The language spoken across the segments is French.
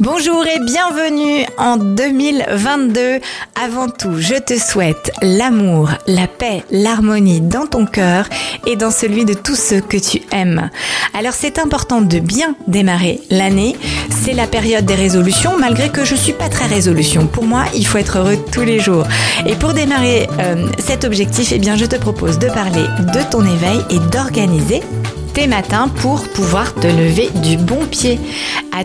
Bonjour et bienvenue en 2022. Avant tout, je te souhaite l'amour, la paix, l'harmonie dans ton cœur et dans celui de tous ceux que tu aimes. Alors c'est important de bien démarrer l'année. C'est la période des résolutions, malgré que je suis pas très résolution. Pour moi, il faut être heureux tous les jours. Et pour démarrer euh, cet objectif, eh bien, je te propose de parler de ton éveil et d'organiser tes matins pour pouvoir te lever du bon pied. À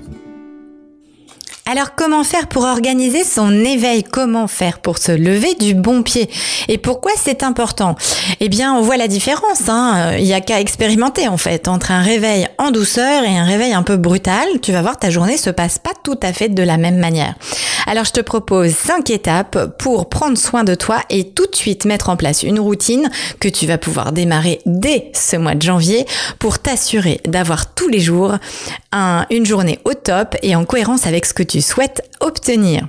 Alors comment faire pour organiser son éveil? Comment faire pour se lever du bon pied? Et pourquoi c'est important? Eh bien, on voit la différence. Hein. Il n'y a qu'à expérimenter en fait entre un réveil en douceur et un réveil un peu brutal. Tu vas voir, ta journée se passe pas tout à fait de la même manière. Alors je te propose cinq étapes pour prendre soin de toi et tout de suite mettre en place une routine que tu vas pouvoir démarrer dès ce mois de janvier pour t'assurer d'avoir tous les jours une journée au top et en cohérence avec ce que tu souhaites obtenir.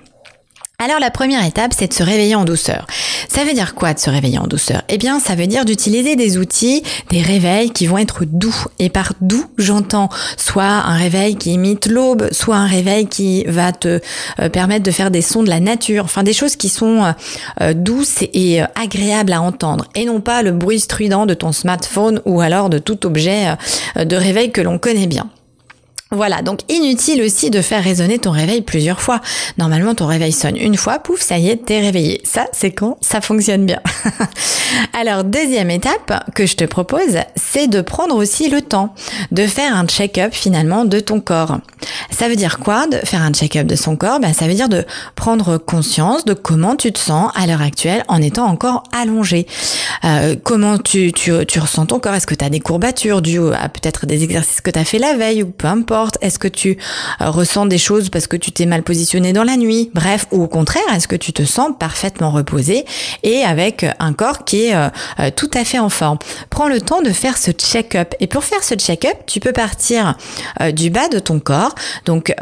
Alors la première étape, c'est de se réveiller en douceur. Ça veut dire quoi de se réveiller en douceur? Eh bien, ça veut dire d'utiliser des outils, des réveils qui vont être doux. Et par doux, j'entends soit un réveil qui imite l'aube, soit un réveil qui va te euh, permettre de faire des sons de la nature, enfin des choses qui sont euh, euh, douces et agréables à entendre, et non pas le bruit strident de ton smartphone ou alors de tout objet de réveil que l'on connaît bien. Voilà, donc inutile aussi de faire résonner ton réveil plusieurs fois. Normalement, ton réveil sonne une fois, pouf, ça y est, t'es réveillé. Ça, c'est quand ça fonctionne bien. Alors, deuxième étape que je te propose, c'est de prendre aussi le temps de faire un check-up finalement de ton corps. Ça veut dire quoi de faire un check-up de son corps? Ben, Ça veut dire de prendre conscience de comment tu te sens à l'heure actuelle en étant encore allongé. Euh, comment tu, tu, tu ressens ton corps? Est-ce que tu as des courbatures dues à peut-être des exercices que tu as fait la veille ou peu importe? Est-ce que tu euh, ressens des choses parce que tu t'es mal positionné dans la nuit? Bref, ou au contraire, est-ce que tu te sens parfaitement reposé et avec un corps qui est euh, euh, tout à fait en forme? Prends le temps de faire ce check-up. Et pour faire ce check-up, tu peux partir du bas de ton corps, donc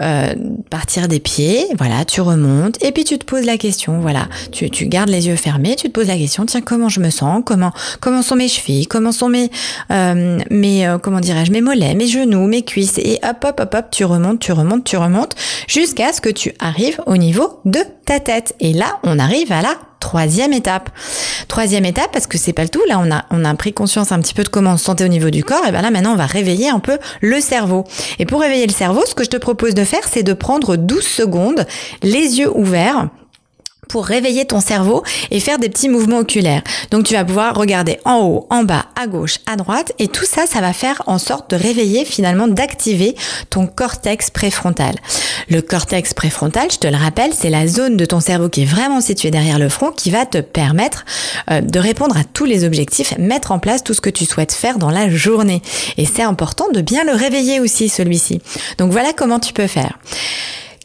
partir des pieds, voilà, tu remontes et puis tu te poses la question, voilà, tu, tu gardes les yeux fermés, tu te poses la question, tiens, comment je me sens? Comment comment sont mes chevilles? Comment sont mes mes comment dirais-je mes mollets, mes genoux, mes cuisses? Et hop hop, hop, hop, tu remontes, tu remontes, tu remontes, jusqu'à ce que tu arrives au niveau de ta tête. Et là, on arrive à la troisième étape. Troisième étape, parce que c'est pas le tout, là on a, on a pris conscience un petit peu de comment on se sentait au niveau du corps, et bien là maintenant on va réveiller un peu le cerveau. Et pour réveiller le cerveau, ce que je te propose de faire, c'est de prendre 12 secondes, les yeux ouverts, pour réveiller ton cerveau et faire des petits mouvements oculaires. Donc tu vas pouvoir regarder en haut, en bas, à gauche, à droite et tout ça, ça va faire en sorte de réveiller finalement, d'activer ton cortex préfrontal. Le cortex préfrontal, je te le rappelle, c'est la zone de ton cerveau qui est vraiment située derrière le front qui va te permettre euh, de répondre à tous les objectifs, mettre en place tout ce que tu souhaites faire dans la journée. Et c'est important de bien le réveiller aussi, celui-ci. Donc voilà comment tu peux faire.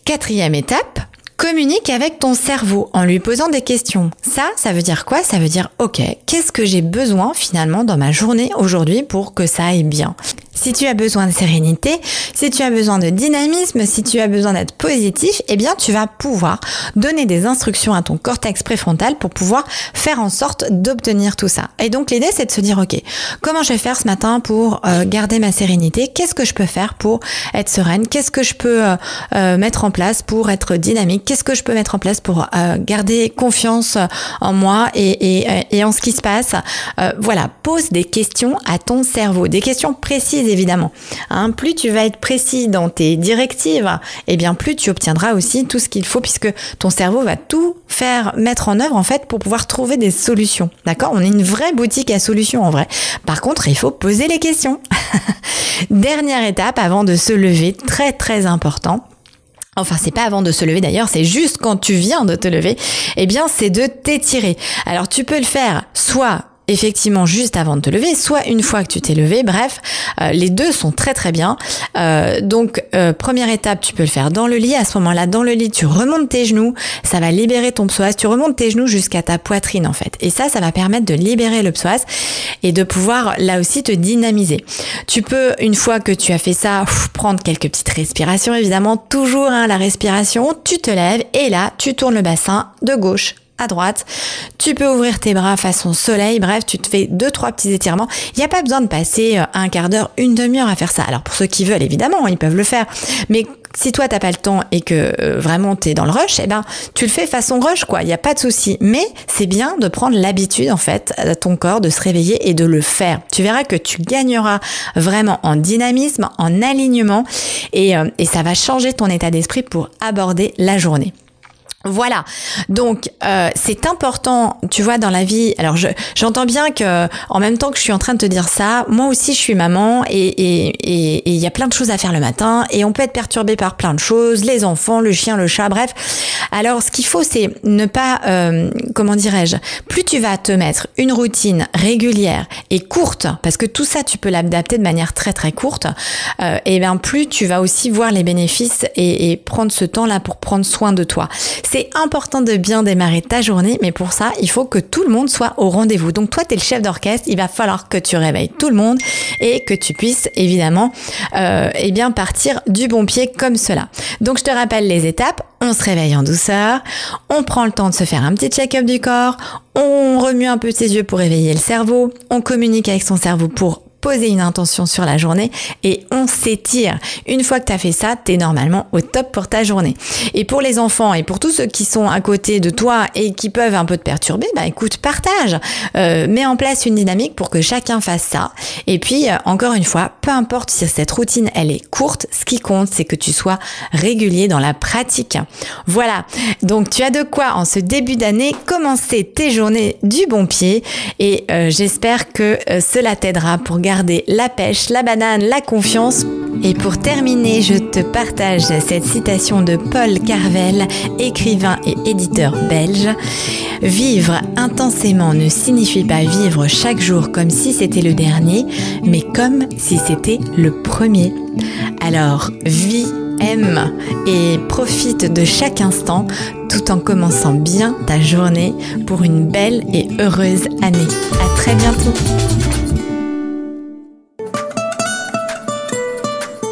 Quatrième étape, Communique avec ton cerveau en lui posant des questions. Ça, ça veut dire quoi? Ça veut dire, ok, qu'est-ce que j'ai besoin finalement dans ma journée aujourd'hui pour que ça aille bien? Si tu as besoin de sérénité, si tu as besoin de dynamisme, si tu as besoin d'être positif, eh bien tu vas pouvoir donner des instructions à ton cortex préfrontal pour pouvoir faire en sorte d'obtenir tout ça. Et donc l'idée c'est de se dire ok, comment je vais faire ce matin pour euh, garder ma sérénité? Qu'est-ce que je peux faire pour être sereine? Qu'est-ce que je peux euh, euh, mettre en place pour être dynamique? Qu'est-ce que je peux mettre en place pour garder confiance en moi et, en ce qui se passe? Voilà, pose des questions à ton cerveau, des questions précises évidemment. Hein, plus tu vas être précis dans tes directives, et eh bien plus tu obtiendras aussi tout ce qu'il faut puisque ton cerveau va tout faire mettre en œuvre en fait pour pouvoir trouver des solutions. D'accord? On est une vraie boutique à solutions en vrai. Par contre, il faut poser les questions. Dernière étape avant de se lever, très très important Enfin, c'est pas avant de se lever d'ailleurs, c'est juste quand tu viens de te lever, eh bien, c'est de t'étirer. Alors, tu peux le faire soit effectivement juste avant de te lever, soit une fois que tu t'es levé. Bref, euh, les deux sont très très bien. Euh, donc euh, première étape, tu peux le faire dans le lit. À ce moment-là, dans le lit, tu remontes tes genoux. Ça va libérer ton psoas. Tu remontes tes genoux jusqu'à ta poitrine en fait. Et ça, ça va permettre de libérer le psoas et de pouvoir là aussi te dynamiser. Tu peux, une fois que tu as fait ça, prendre quelques petites respirations. Évidemment, toujours hein, la respiration. Tu te lèves et là, tu tournes le bassin de gauche à droite. Tu peux ouvrir tes bras façon soleil. Bref, tu te fais deux, trois petits étirements. Il n'y a pas besoin de passer euh, un quart d'heure, une demi-heure à faire ça. Alors pour ceux qui veulent, évidemment, ils peuvent le faire. Mais si toi t'as pas le temps et que euh, vraiment tu es dans le rush, eh ben tu le fais façon rush quoi. Il n'y a pas de souci. Mais c'est bien de prendre l'habitude en fait à ton corps de se réveiller et de le faire. Tu verras que tu gagneras vraiment en dynamisme, en alignement et, euh, et ça va changer ton état d'esprit pour aborder la journée. Voilà, donc euh, c'est important, tu vois, dans la vie. Alors je j'entends bien que en même temps que je suis en train de te dire ça, moi aussi je suis maman et il y a plein de choses à faire le matin et on peut être perturbé par plein de choses, les enfants, le chien, le chat, bref. Alors ce qu'il faut c'est ne pas, euh, comment dirais-je, plus tu vas te mettre une routine régulière et courte, parce que tout ça tu peux l'adapter de manière très très courte, euh, et bien plus tu vas aussi voir les bénéfices et, et prendre ce temps là pour prendre soin de toi c'est important de bien démarrer ta journée, mais pour ça, il faut que tout le monde soit au rendez-vous. Donc toi, tu es le chef d'orchestre, il va falloir que tu réveilles tout le monde et que tu puisses évidemment euh, eh bien partir du bon pied comme cela. Donc je te rappelle les étapes. On se réveille en douceur, on prend le temps de se faire un petit check-up du corps, on remue un peu ses yeux pour réveiller le cerveau, on communique avec son cerveau pour poser une intention sur la journée et on s'étire. Une fois que tu as fait ça, tu es normalement au top pour ta journée. Et pour les enfants et pour tous ceux qui sont à côté de toi et qui peuvent un peu te perturber, bah écoute, partage. Euh, mets en place une dynamique pour que chacun fasse ça. Et puis, euh, encore une fois, peu importe si cette routine, elle est courte, ce qui compte, c'est que tu sois régulier dans la pratique. Voilà. Donc, tu as de quoi, en ce début d'année, commencer tes journées du bon pied. Et euh, j'espère que cela t'aidera pour la pêche, la banane, la confiance. Et pour terminer, je te partage cette citation de Paul Carvel, écrivain et éditeur belge. Vivre intensément ne signifie pas vivre chaque jour comme si c'était le dernier, mais comme si c'était le premier. Alors, vis, aime et profite de chaque instant tout en commençant bien ta journée pour une belle et heureuse année. À très bientôt!